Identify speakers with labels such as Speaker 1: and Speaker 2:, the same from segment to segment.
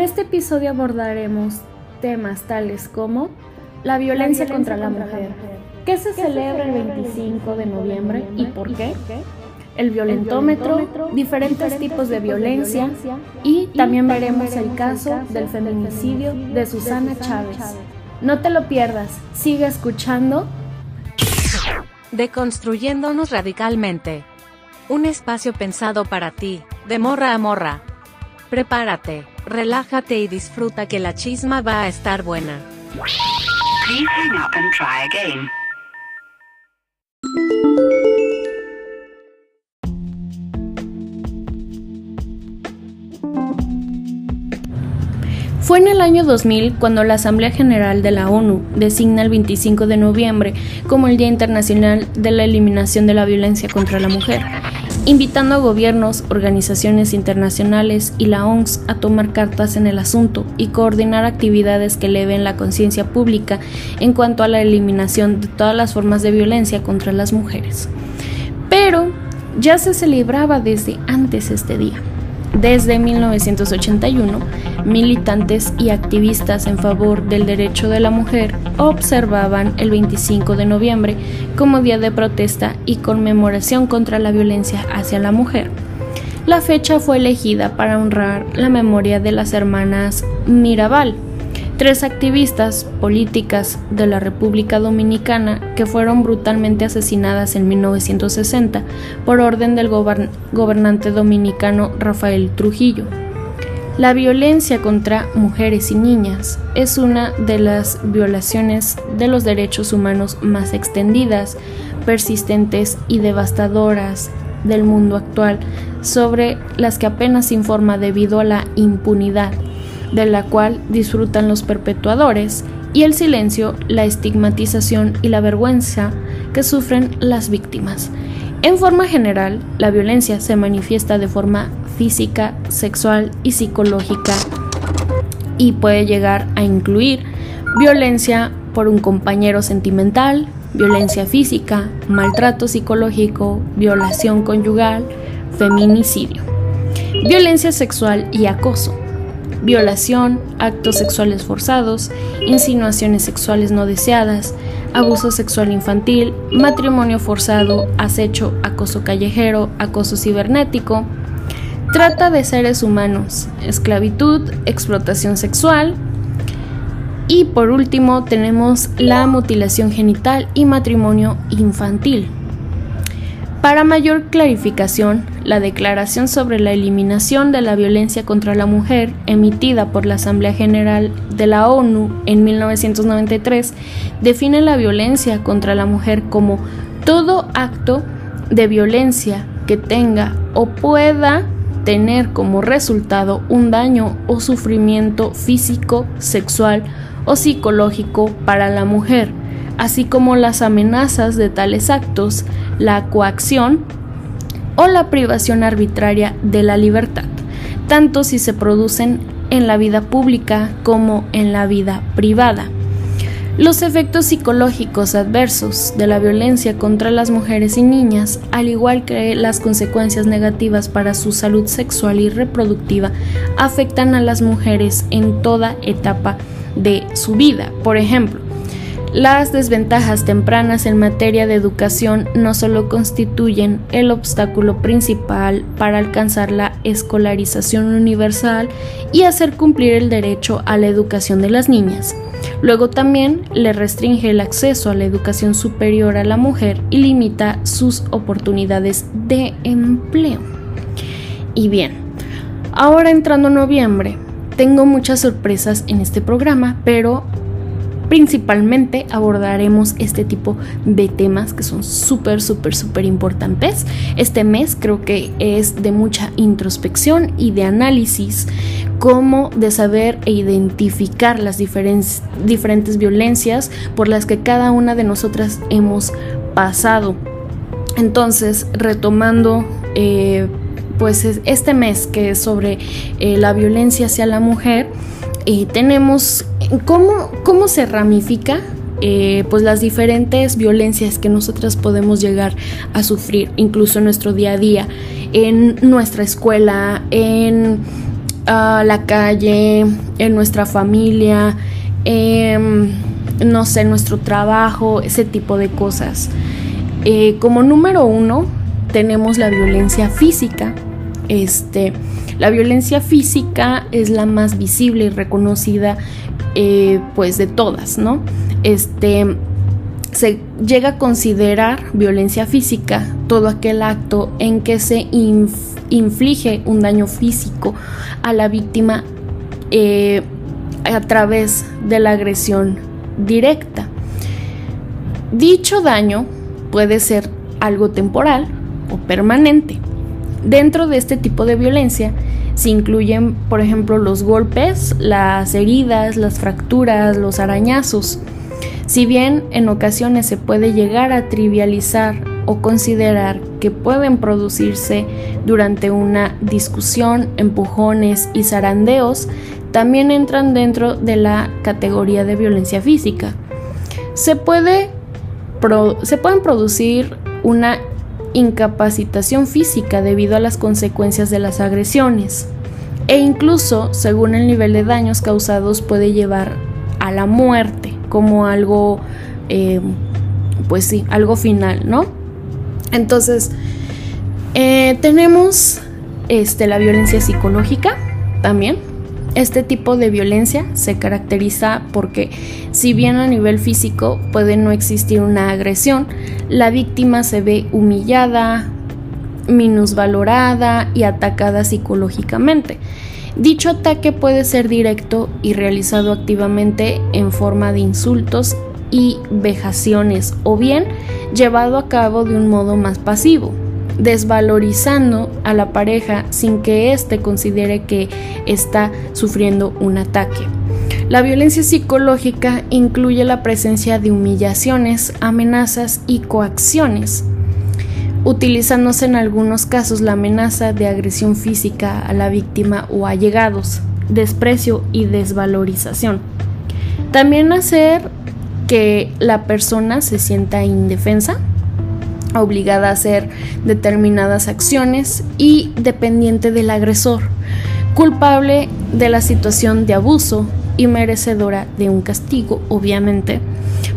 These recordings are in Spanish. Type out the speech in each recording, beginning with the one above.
Speaker 1: En este episodio abordaremos temas tales como la violencia, contra, la, mujer. ¿Qué se celebra el 25 de noviembre y por qué? El violentómetro, diferentes tipos de violencia y también veremos el caso del feminicidio de Susana Chávez. No te lo pierdas, sigue escuchando.
Speaker 2: Deconstruyéndonos radicalmente. Un espacio pensado para ti, de morra a morra. Prepárate, relájate y disfruta que la chisma va a estar buena. Please hang up and try again.
Speaker 1: Fue en el año 2000 cuando la Asamblea General de la ONU designa el 25 de noviembre como el Día Internacional de la Eliminación de la Violencia contra la Mujer, invitando a gobiernos, organizaciones internacionales y la OMS a tomar cartas en el asunto y coordinar actividades que eleven la conciencia pública en cuanto a la eliminación de todas las formas de violencia contra las mujeres. Pero ya se celebraba desde antes este día. Desde 1981, militantes y activistas en favor del derecho de la mujer observaban el 25 de noviembre como día de protesta y conmemoración contra la violencia hacia la mujer. La fecha fue elegida para honrar la memoria de las hermanas Mirabal, tres activistas políticas de la República Dominicana que fueron brutalmente asesinadas en 1960 por orden del gobernante dominicano Rafael Trujillo. La violencia contra mujeres y niñas es una de las violaciones de los derechos humanos más extendidas, persistentes y devastadoras del mundo actual, sobre las que apenas se informa debido a la impunidad de la cual disfrutan los perpetuadores, y el silencio, la estigmatización y la vergüenza que sufren las víctimas. En forma general, la violencia se manifiesta de forma física, sexual y psicológica y puede llegar a incluir violencia por un compañero sentimental, violencia física, maltrato psicológico, violación conyugal, feminicidio, violencia sexual y acoso violación, actos sexuales forzados, insinuaciones sexuales no deseadas, abuso sexual infantil, matrimonio forzado, acecho, acoso callejero, acoso cibernético, trata de seres humanos, esclavitud, explotación sexual, y por último tenemos la mutilación genital y matrimonio infantil. Para mayor clarificación, la Declaración sobre la Eliminación de la Violencia contra la Mujer, emitida por la Asamblea General de la ONU en 1993, define la violencia contra la mujer como todo acto de violencia que tenga o pueda tener como resultado un daño o sufrimiento físico, sexual o psicológico para la mujer así como las amenazas de tales actos, la coacción o la privación arbitraria de la libertad, tanto si se producen en la vida pública como en la vida privada. Los efectos psicológicos adversos de la violencia contra las mujeres y niñas, al igual que las consecuencias negativas para su salud sexual y reproductiva, afectan a las mujeres en toda etapa de su vida. Por ejemplo, las desventajas tempranas en materia de educación no solo constituyen el obstáculo principal para alcanzar la escolarización universal y hacer cumplir el derecho a la educación de las niñas, luego también le restringe el acceso a la educación superior a la mujer y limita sus oportunidades de empleo. Y bien, ahora entrando noviembre, tengo muchas sorpresas en este programa, pero principalmente abordaremos este tipo de temas que son súper, súper, súper importantes. Este mes creo que es de mucha introspección y de análisis, como de saber e identificar las diferentes, violencias por las que cada una de nosotras hemos pasado. Entonces, retomando... Eh, pues este mes que es sobre eh, la violencia hacia la mujer, eh, tenemos cómo, cómo se ramifica eh, pues las diferentes violencias que nosotras podemos llegar a sufrir, incluso en nuestro día a día, en nuestra escuela, en a la calle, en nuestra familia, em, no sé, nuestro trabajo, ese tipo de cosas. Eh, como número uno, tenemos la violencia física. Este, la violencia física es la más visible y reconocida, eh, pues, de todas, ¿no? Este, se llega a considerar violencia física todo aquel acto en que se inflige un daño físico a la víctima eh, a través de la agresión directa. Dicho daño puede ser algo temporal o permanente. Dentro de este tipo de violencia se incluyen, por ejemplo, los golpes, las heridas, las fracturas, los arañazos. Si bien en ocasiones se puede llegar a trivializar o considerar que pueden producirse durante una discusión, empujones y zarandeos, también entran dentro de la categoría de violencia física. Se, puede se pueden producir una incapacitación física debido a las consecuencias de las agresiones e incluso, según el nivel de daños causados, puede llevar a la muerte como algo, eh, pues sí, algo final, ¿no? Entonces, eh, tenemos este, la violencia psicológica también. Este tipo de violencia se caracteriza porque si bien a nivel físico puede no existir una agresión, la víctima se ve humillada, minusvalorada y atacada psicológicamente. Dicho ataque puede ser directo y realizado activamente en forma de insultos y vejaciones o bien llevado a cabo de un modo más pasivo, desvalorizando a la pareja sin que éste considere que está sufriendo un ataque. La violencia psicológica incluye la presencia de humillaciones, amenazas y coacciones, utilizándose en algunos casos la amenaza de agresión física a la víctima o allegados, desprecio y desvalorización. También hacer que la persona se sienta indefensa, obligada a hacer determinadas acciones y dependiente del agresor, culpable de la situación de abuso y merecedora de un castigo, obviamente,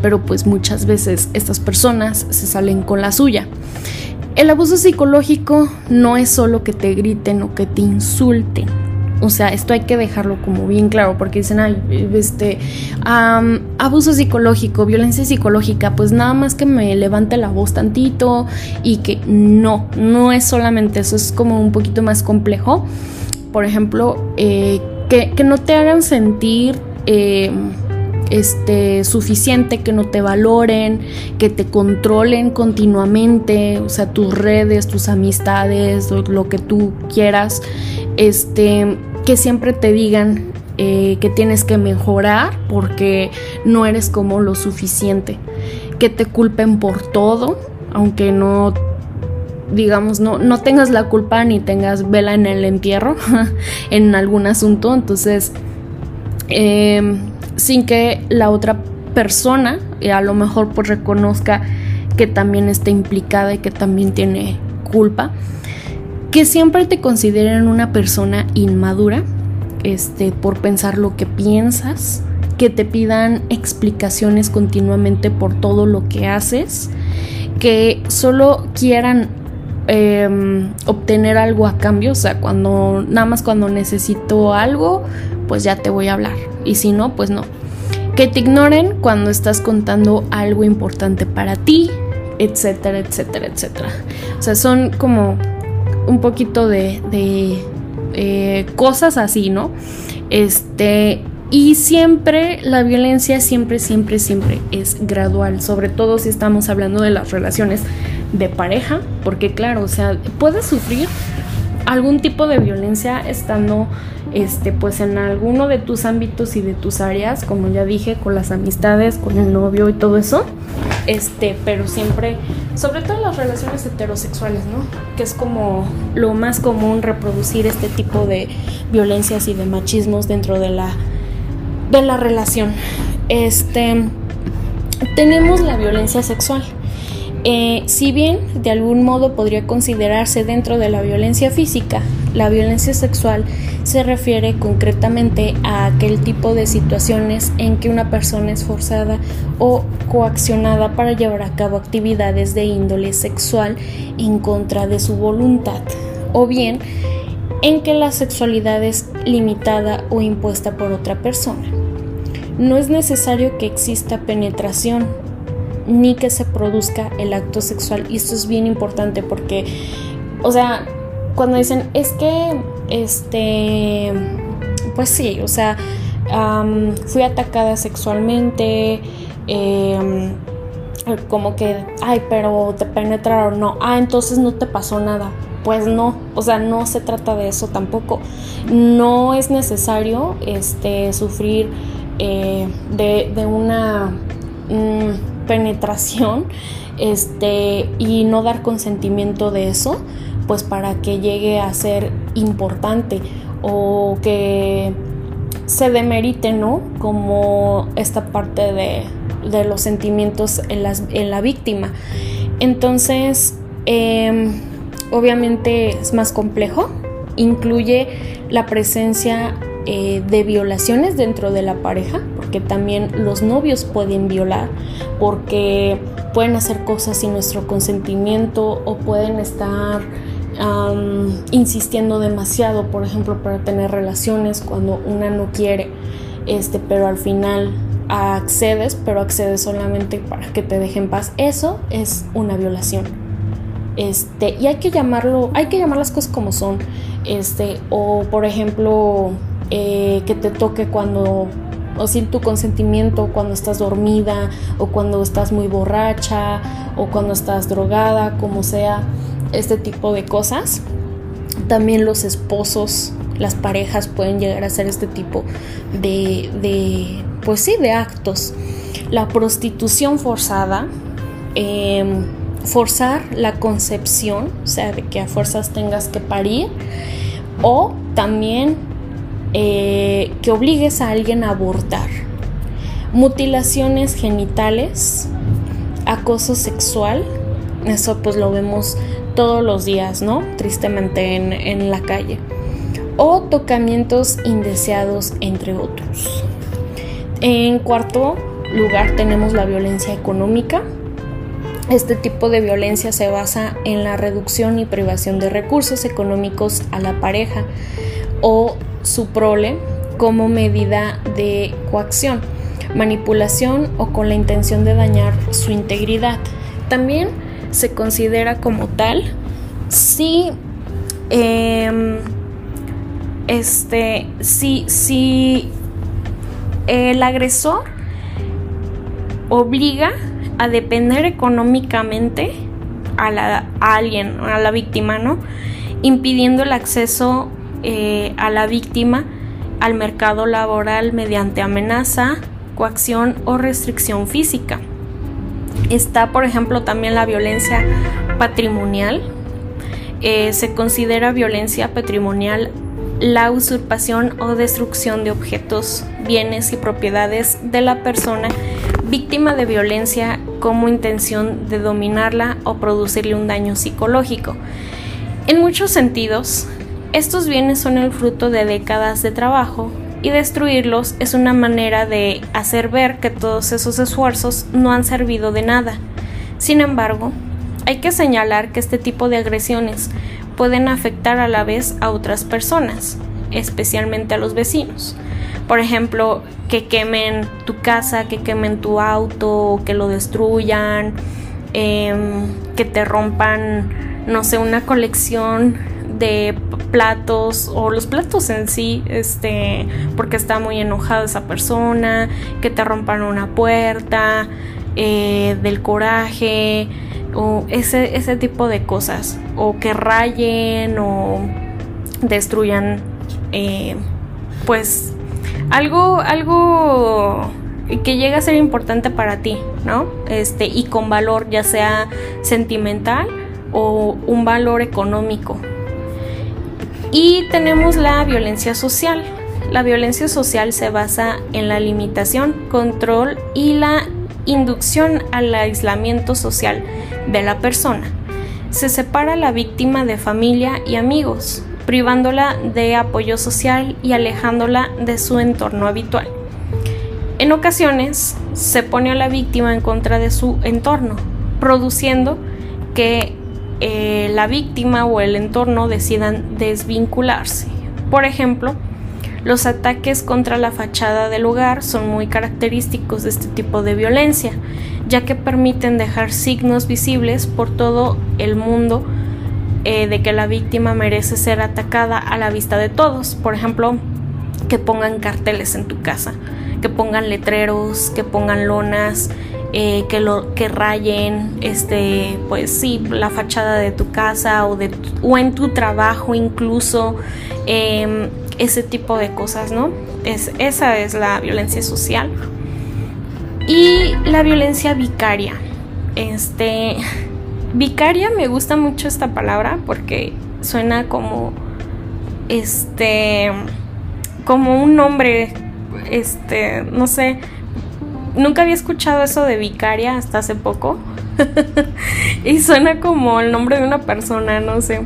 Speaker 1: pero pues muchas veces estas personas se salen con la suya. El abuso psicológico no es solo que te griten o que te insulten, o sea, esto hay que dejarlo como bien claro, porque dicen, ay, este, abuso psicológico, violencia psicológica, pues nada más que me levante la voz tantito y que no, no es solamente eso, es como un poquito más complejo. Por ejemplo, eh, que, no te hagan sentir... Eh, este, suficiente, que no te valoren, que te controlen continuamente, o sea, tus redes, tus amistades, lo que tú quieras, este, que siempre te digan eh, que tienes que mejorar porque no eres como lo suficiente, que te culpen por todo, aunque no digamos, no, no tengas la culpa ni tengas vela en el entierro en algún asunto, entonces, em, sin que la otra persona a lo mejor pues reconozca que también está implicada y que también tiene culpa que siempre te consideren una persona inmadura, este, por pensar lo que piensas, que te pidan explicaciones continuamente por todo lo que haces, que solo quieran em, obtener algo a cambio, o sea, cuando nada más cuando necesito algo, pues ya te voy a hablar, y si no, pues no. Que te ignoren cuando estás contando algo importante para ti, etcétera, etcétera, etcétera. O sea, son como un poquito de, eh, cosas así, ¿no? Este, y siempre la violencia, siempre, siempre, siempre es gradual, sobre todo si estamos hablando de las relaciones de pareja, porque claro, o sea, puedes sufrir algún tipo de violencia estando este pues en alguno de tus ámbitos y de tus áreas, como ya dije, con las amistades, con el novio y todo eso. Este, pero siempre, sobre todo las relaciones heterosexuales, ¿no? Que es como lo más común reproducir este tipo de violencias y de machismos dentro de la de la relación. Este tenemos la violencia sexual. Eh, si bien de algún modo podría considerarse dentro de la violencia física, la violencia sexual se refiere concretamente a aquel tipo de situaciones en que una persona es forzada o coaccionada para llevar a cabo actividades de índole sexual en contra de su voluntad, o bien en que la sexualidad es limitada o impuesta por otra persona. No es necesario que exista penetración ni que se produzca el acto sexual. Y esto es bien importante porque, o sea, cuando dicen, es que, este, pues sí, o sea, fui atacada sexualmente, em, como que, ay, pero te penetraron, no, ah, entonces no te pasó nada. Pues no, o sea, no se trata de eso tampoco. No es necesario este, sufrir eh, de, una... Mm, penetración este, y no dar consentimiento de eso, pues para que llegue a ser importante o que se demerite, ¿no? Como esta parte de, de los sentimientos en, en, la víctima. Entonces, em, obviamente es más complejo, incluye la presencia eh, de violaciones dentro de la pareja, porque también los novios pueden violar, porque pueden hacer cosas sin nuestro consentimiento o pueden estar insistiendo demasiado, por ejemplo, para tener relaciones cuando una no quiere, este, pero al final accedes, pero accedes solamente para que te dejen paz. Eso es una violación. Este, y hay que llamarlo, hay que llamar las cosas como son. Este, o por ejemplo, eh, que te toque cuando o sin tu consentimiento cuando estás dormida o cuando estás muy borracha o cuando estás drogada, como sea, este tipo de cosas. También los esposos, las parejas pueden llegar a hacer este tipo de, de pues sí, de actos. La prostitución forzada, em, forzar la concepción, o sea, de que a fuerzas tengas que parir, o también eh, que obligues a alguien a abortar, mutilaciones genitales, acoso sexual, eso pues lo vemos todos los días, ¿no? Tristemente en, en la calle, o tocamientos indeseados, entre otros. En cuarto lugar tenemos la violencia económica. Este tipo de violencia se basa en la reducción y privación de recursos económicos a la pareja o su prole como medida de coacción, manipulación o con la intención de dañar su integridad. También se considera como tal si em, este si, si el agresor obliga a depender económicamente a, la, a alguien, a la víctima, ¿no? Impidiendo el acceso eh, a la víctima al mercado laboral mediante amenaza, coacción o restricción física. Está, por ejemplo, también la violencia patrimonial. Eh, se considera violencia patrimonial la usurpación o destrucción de objetos, bienes y propiedades de la persona víctima de violencia como intención de dominarla o producirle un daño psicológico. En muchos sentidos, estos bienes son el fruto de décadas de trabajo y destruirlos es una manera de hacer ver que todos esos esfuerzos no han servido de nada. Sin embargo, hay que señalar que este tipo de agresiones pueden afectar a la vez a otras personas, especialmente a los vecinos. Por ejemplo, que quemen tu casa, que quemen tu auto, que lo destruyan, em, que te rompan, no sé, una colección de platos o los platos en sí, este, porque está muy enojada esa persona, que te rompan una puerta, eh, del coraje, o ese, ese tipo de cosas, o que rayen o destruyan, eh, pues algo, algo que llega a ser importante para ti, ¿no? Este, y con valor, ya sea sentimental o un valor económico, y tenemos la violencia social. La violencia social se basa en la limitación, control y la inducción al aislamiento social de la persona. Se separa a la víctima de familia y amigos, privándola de apoyo social y alejándola de su entorno habitual. En ocasiones se pone a la víctima en contra de su entorno, produciendo que eh, la víctima o el entorno decidan desvincularse. Por ejemplo, los ataques contra la fachada del hogar son muy característicos de este tipo de violencia, ya que permiten dejar signos visibles por todo el mundo eh, de que la víctima merece ser atacada a la vista de todos. Por ejemplo, que pongan carteles en tu casa, que pongan letreros, que pongan lonas, eh, que lo que rayen este pues sí la fachada de tu casa o de o en tu trabajo incluso em, ese tipo de cosas no es esa es la violencia social. Y la violencia vicaria. Este vicaria me gusta mucho esta palabra porque suena como este como un nombre este no sé nunca había escuchado eso de vicaria hasta hace poco. y suena como el nombre de una persona, no sé.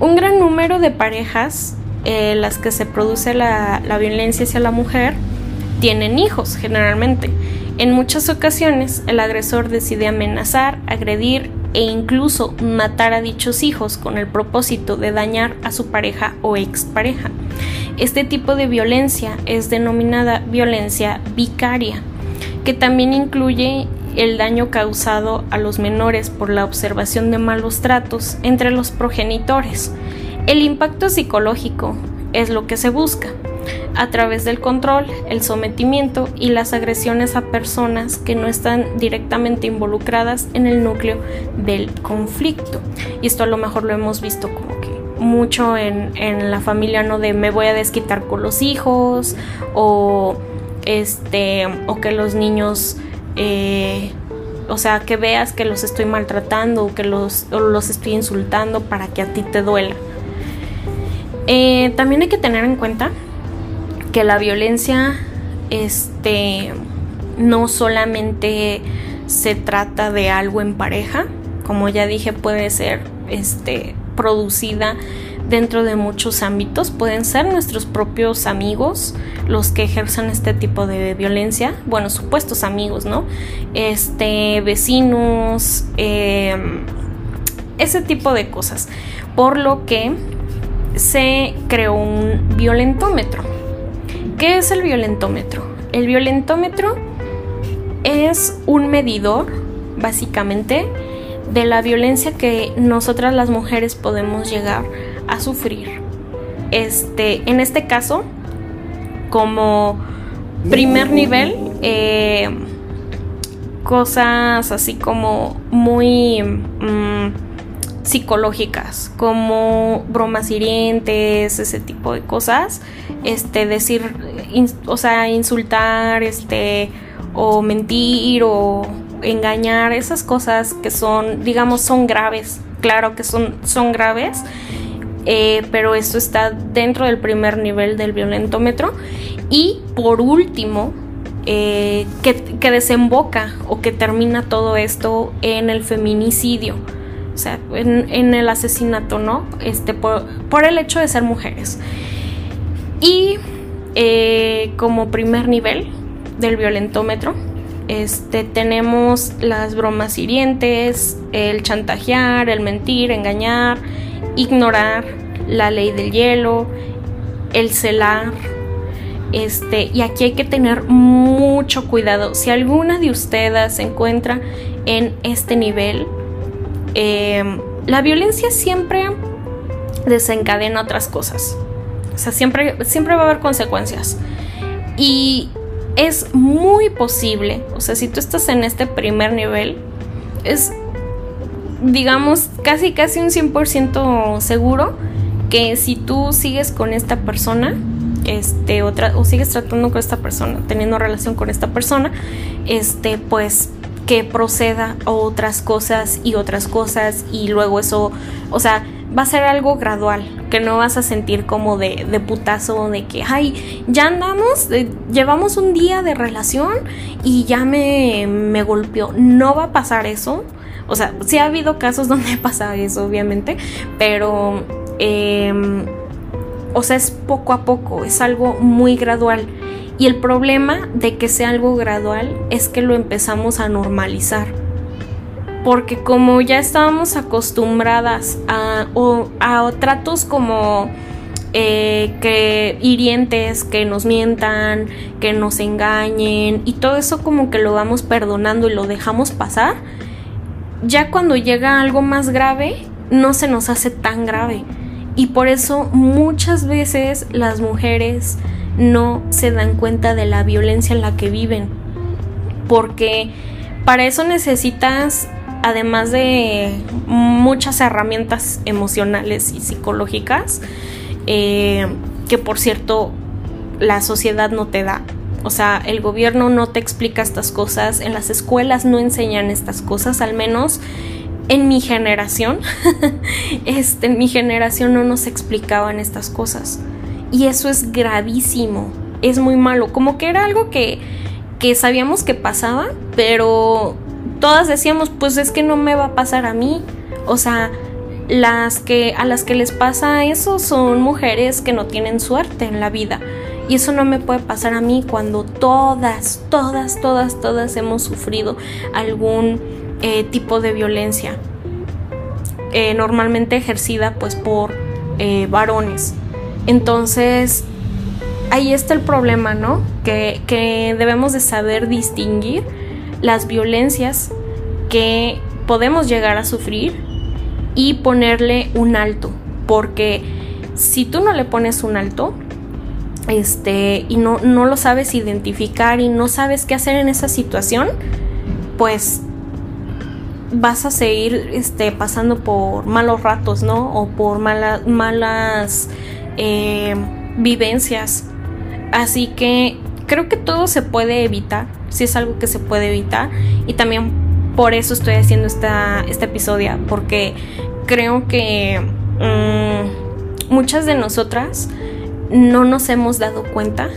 Speaker 1: Un gran número de parejas, eh, las que se produce la, la violencia hacia la mujer, tienen hijos generalmente. En muchas ocasiones el agresor decide amenazar, agredir e incluso matar a dichos hijos con el propósito de dañar a su pareja o expareja. Este tipo de violencia es denominada violencia vicaria, que también incluye el daño causado a los menores por la observación de malos tratos entre los progenitores. El impacto psicológico es lo que se busca a través del control, el sometimiento y las agresiones a personas que no están directamente involucradas en el núcleo del conflicto. Y esto a lo mejor lo hemos visto como mucho en, la familia, ¿no? De me voy a desquitar con los hijos o este o que los niños eh, o sea que veas que los estoy maltratando o que los, los estoy insultando para que a ti te duela eh, también hay que tener en cuenta que la violencia este no solamente se trata de algo en pareja como ya dije puede ser este producida dentro de muchos ámbitos. Pueden ser nuestros propios amigos los que ejercen este tipo de violencia. Bueno, supuestos amigos, ¿no? Este, vecinos, em, ese tipo de cosas. Por lo que se creó un violentómetro. ¿Qué es el violentómetro? El violentómetro es un medidor, básicamente, de la violencia que nosotras las mujeres podemos llegar a sufrir. Este, en este caso, como primer nivel, eh, cosas así como muy mm, psicológicas, como bromas hirientes, ese tipo de cosas. Este, decir, o sea, insultar, este, o mentir, o engañar, esas cosas que son, digamos, son graves, claro que son, son graves, eh, pero esto está dentro del primer nivel del violentómetro. Y por último, eh, que, desemboca o que termina todo esto en el feminicidio, o sea, en, el asesinato, ¿no? Este, por, el hecho de ser mujeres. Y eh, como primer nivel del violentómetro, este, tenemos las bromas hirientes, el chantajear, el mentir, engañar, ignorar la ley del hielo, el celar. Este, y aquí hay que tener mucho cuidado. Si alguna de ustedes se encuentra en este nivel, em, la violencia siempre desencadena otras cosas. O sea, siempre, siempre va a haber consecuencias. Y es muy posible, o sea, si tú estás en este primer nivel, es, digamos, casi, casi un 100% seguro que si tú sigues con esta persona, este, otra, o sigues tratando con esta persona, teniendo relación con esta persona, este, pues que proceda otras cosas y otras cosas y luego eso, o sea, va a ser algo gradual, que no vas a sentir como de, de putazo, de que, ay, ya andamos, eh, llevamos un día de relación y ya me, me golpeó. No va a pasar eso, O sea, sí ha habido casos donde pasa eso, obviamente, pero, em, o sea, es poco a poco, es algo muy gradual. Y el problema de que sea algo gradual es que lo empezamos a normalizar. Porque como ya estábamos acostumbradas a, a tratos como eh, que hirientes, que nos mientan, que nos engañen y todo eso como que lo vamos perdonando y lo dejamos pasar, ya cuando llega algo más grave no se nos hace tan grave. Y por eso muchas veces las mujeres no se dan cuenta de la violencia en la que viven. Porque para eso necesitas, además de muchas herramientas emocionales y psicológicas, eh, que por cierto la sociedad no te da. O sea, el gobierno no te explica estas cosas, en las escuelas no enseñan estas cosas, al menos en mi generación, este, en mi generación no nos explicaban estas cosas. Y eso es gravísimo, es muy malo, como que era algo que, que sabíamos que pasaba, pero todas decíamos, pues es que no me va a pasar a mí. O sea, las que a las que les pasa eso son mujeres que no tienen suerte en la vida. Y eso no me puede pasar a mí cuando todas, todas, todas, todas hemos sufrido algún eh, tipo de violencia. Eh, normalmente ejercida pues por eh, varones. Entonces, ahí está el problema, ¿no? Que, que debemos de saber distinguir las violencias que podemos llegar a sufrir y ponerle un alto, porque si tú no le pones un alto, este, y no, no lo sabes identificar y no sabes qué hacer en esa situación, pues vas a seguir este, pasando por malos ratos, ¿no? O por malas eh, vivencias. Así que creo que todo se puede evitar, si es algo que se puede evitar. Y también por eso estoy haciendo esta, este episodio, porque creo que mm, muchas de nosotras no nos hemos dado cuenta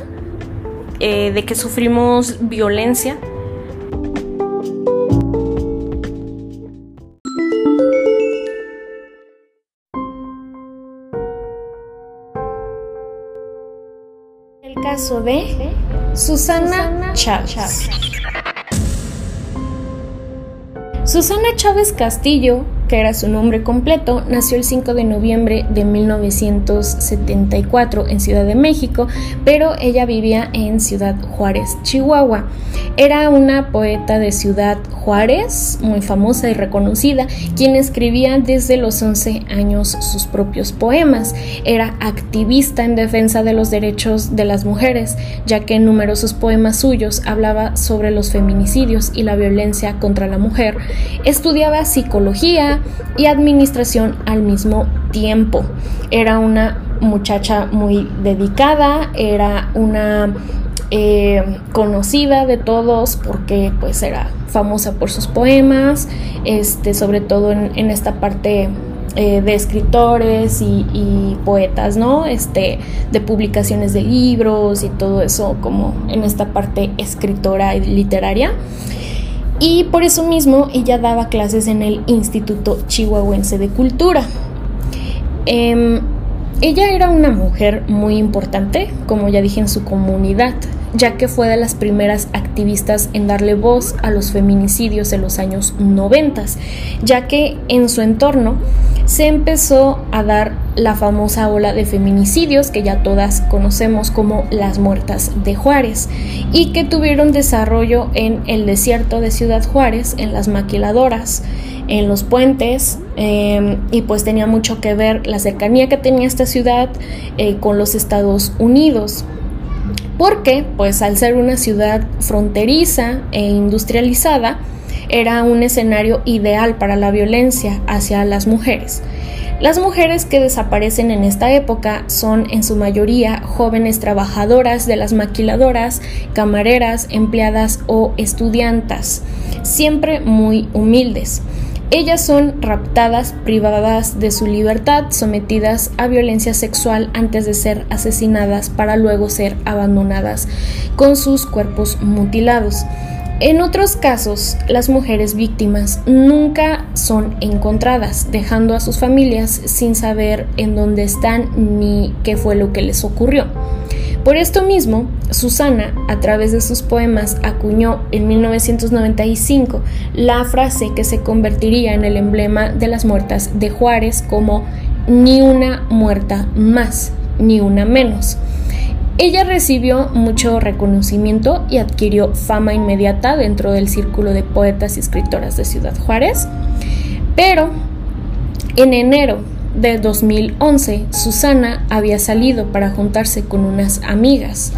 Speaker 1: eh, de que sufrimos violencia. Caso de Susana Chávez. Susana Chávez Castillo que era su nombre completo, nació el 5 de noviembre de 1974 en Ciudad de México, pero ella vivía en Ciudad Juárez, Chihuahua. Era una poeta de Ciudad Juárez, muy famosa y reconocida, quien escribía desde los 11 años sus propios poemas. Era activista en defensa de los derechos de las mujeres, ya que en numerosos poemas suyos hablaba sobre los feminicidios y la violencia contra la mujer. Estudiaba psicología, y administración al mismo tiempo. Era una muchacha muy dedicada, era una eh, conocida de todos porque pues era famosa por sus poemas, este, sobre todo en, esta parte eh, de escritores y, poetas, ¿no? Este, de publicaciones de libros y todo eso como en esta parte escritora y literaria y por eso mismo ella daba clases en el Instituto Chihuahuense de Cultura. Em, ella era una mujer muy importante, como ya dije, en su comunidad, ya que fue de las primeras activistas en darle voz a los feminicidios en los años 90, ya que en su entorno se empezó a dar la famosa ola de feminicidios que ya todas conocemos como las muertas de Juárez y que tuvieron desarrollo en el desierto de Ciudad Juárez, en las maquiladoras, en los puentes em, y pues tenía mucho que ver la cercanía que tenía esta ciudad eh, con los Estados Unidos porque pues al ser una ciudad fronteriza e industrializada, era un escenario ideal para la violencia hacia las mujeres. Las mujeres que desaparecen en esta época son en su mayoría jóvenes trabajadoras de las maquiladoras, camareras, empleadas o estudiantas, siempre muy humildes. Ellas son raptadas, privadas de su libertad, sometidas a violencia sexual antes de ser asesinadas para luego ser abandonadas con sus cuerpos mutilados. En otros casos, las mujeres víctimas nunca son encontradas, dejando a sus familias sin saber en dónde están ni qué fue lo que les ocurrió. Por esto mismo, Susana, a través de sus poemas, acuñó en 1995 la frase que se convertiría en el emblema de las muertas de Juárez como ni una muerta más, ni una menos. Ella recibió mucho reconocimiento y adquirió fama inmediata dentro del círculo de poetas y escritoras de Ciudad Juárez, pero en enero de 2011 Susana había salido para juntarse con unas amigas,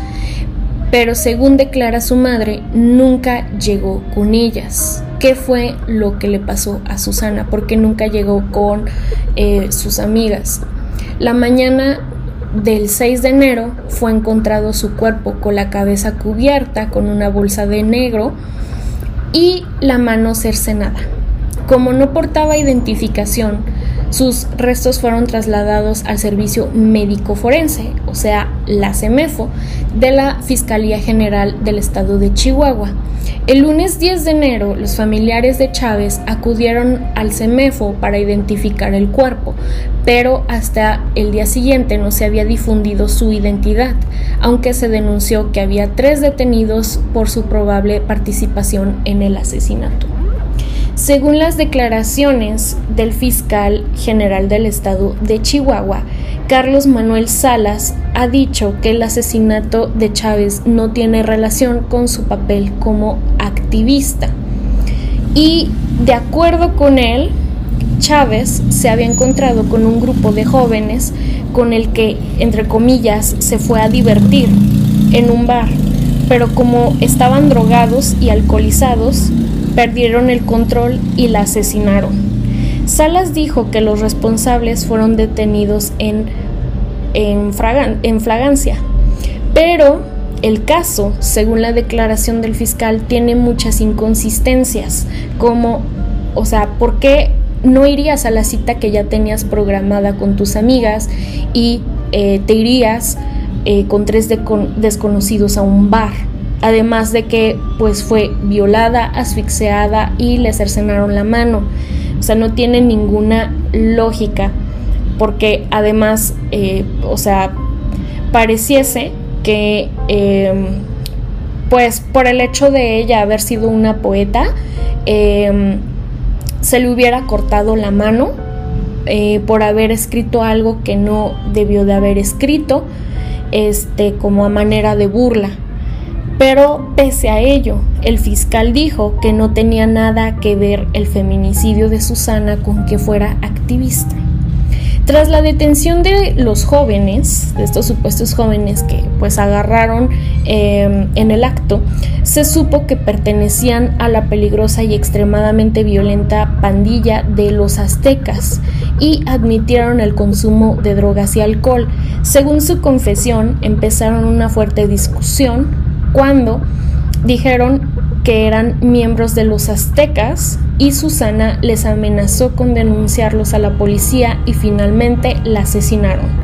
Speaker 1: pero según declara su madre, nunca llegó con ellas. ¿Qué fue lo que le pasó a Susana? Porque nunca llegó con eh, sus amigas. La mañana del 6 de enero fue encontrado su cuerpo con la cabeza cubierta con una bolsa de negro y la mano cercenada. Como no portaba identificación, sus restos fueron trasladados al servicio médico forense, o sea, la CEMEFO, de la Fiscalía General del Estado de Chihuahua. El lunes 10 de enero, los familiares de Chávez acudieron al CEMEFO para identificar el cuerpo, pero hasta el día siguiente no se había difundido su identidad, aunque se denunció que había tres detenidos por su probable participación en el asesinato. Según las declaraciones del fiscal general del estado de Chihuahua, Carlos Manuel Salas ha dicho que el asesinato de Chávez no tiene relación con su papel como activista. Y de acuerdo con él, Chávez se había encontrado con un grupo de jóvenes con el que, entre comillas, se fue a divertir en un bar, pero como estaban drogados y alcoholizados, perdieron el control y la asesinaron. Salas dijo que los responsables fueron detenidos en, en, flagancia, pero el caso, según la declaración del fiscal, tiene muchas inconsistencias, como, o sea, ¿por qué no irías a la cita que ya tenías programada con tus amigas y eh, te irías eh, con tres desconocidos a un bar? Además de que pues fue violada, asfixiada y le cercenaron la mano. O sea, no tiene ninguna lógica porque además, eh, o sea, pareciese que em, pues por el hecho de ella haber sido una poeta, em, se le hubiera cortado la mano eh, por haber escrito algo que no debió de haber escrito, este, como a manera de burla. Pero pese a ello, el fiscal dijo que no tenía nada que ver el feminicidio de Susana con que fuera activista. Tras la detención de los jóvenes, de estos supuestos jóvenes que pues agarraron em, en el acto, se supo que pertenecían a la peligrosa y extremadamente violenta pandilla de los aztecas y admitieron el consumo de drogas y alcohol. Según su confesión, empezaron una fuerte discusión cuando dijeron que eran miembros de los aztecas y Susana les amenazó con denunciarlos a la policía y finalmente la asesinaron.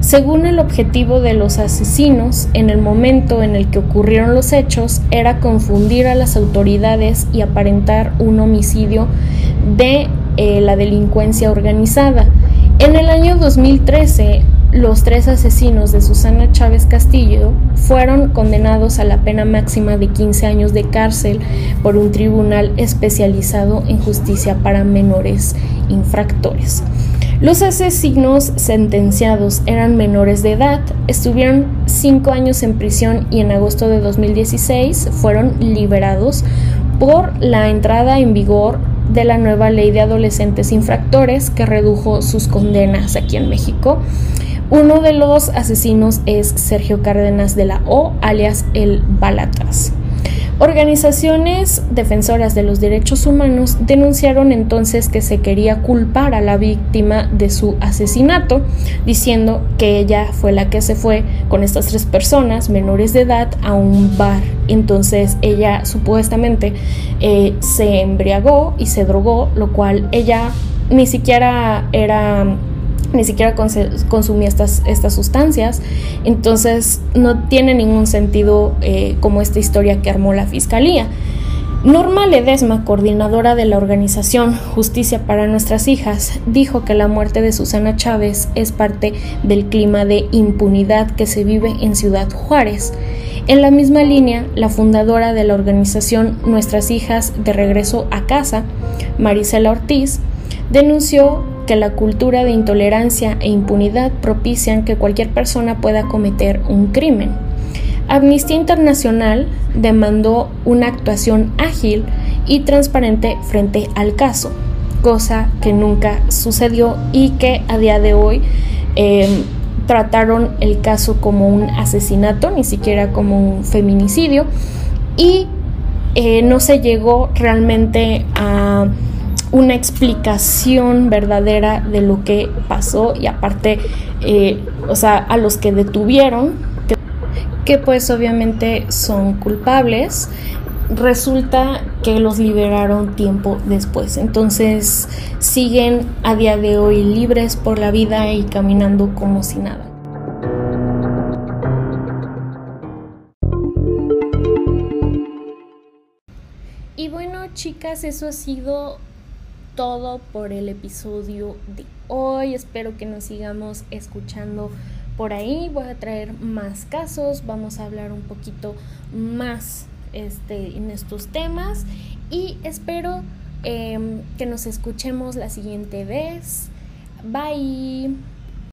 Speaker 1: Según el objetivo de los asesinos, en el momento en el que ocurrieron los hechos, era confundir a las autoridades y aparentar un homicidio de eh, la delincuencia organizada. En el año 2013, los tres asesinos de Susana Chávez Castillo fueron condenados a la pena máxima de 15 años de cárcel por un tribunal especializado en justicia para menores infractores. Los asesinos sentenciados eran menores de edad, estuvieron cinco años en prisión y en agosto de 2016 fueron liberados por la entrada en vigor de la nueva ley de adolescentes infractores que redujo sus condenas aquí en México. Uno de los asesinos es Sergio Cárdenas de la O, alias el Balatras. Organizaciones defensoras de los derechos humanos denunciaron entonces que se quería culpar a la víctima de su asesinato, diciendo que ella fue la que se fue con estas tres personas menores de edad a un bar. Entonces ella supuestamente eh, se embriagó y se drogó, lo cual ella ni siquiera era ni siquiera consumía estas, estas sustancias. Entonces no tiene ningún sentido eh, como esta historia que armó la fiscalía. Norma Ledesma, coordinadora de la organización Justicia para Nuestras Hijas, dijo que la muerte de Susana Chávez es parte del clima de impunidad que se vive en Ciudad Juárez. En la misma línea, la fundadora de la organización Nuestras Hijas de Regreso a Casa, Marisela Ortiz, denunció que la cultura de intolerancia e impunidad propician que cualquier persona pueda cometer un crimen. Amnistía Internacional demandó una actuación ágil y transparente frente al caso, cosa que nunca sucedió y que a día de hoy em, trataron el caso como un asesinato, ni siquiera como un feminicidio, y eh, no se llegó realmente a una explicación verdadera de lo que pasó y aparte, eh, o sea, a los que detuvieron que pues obviamente son culpables, resulta que los liberaron tiempo después. Entonces siguen a día de hoy libres por la vida y caminando como si nada. Y bueno chicas, eso ha sido todo por el episodio de hoy. Espero que nos sigamos escuchando por ahí voy a traer más casos, vamos a hablar un poquito más este, en estos temas y espero em, que nos escuchemos la siguiente vez. Bye.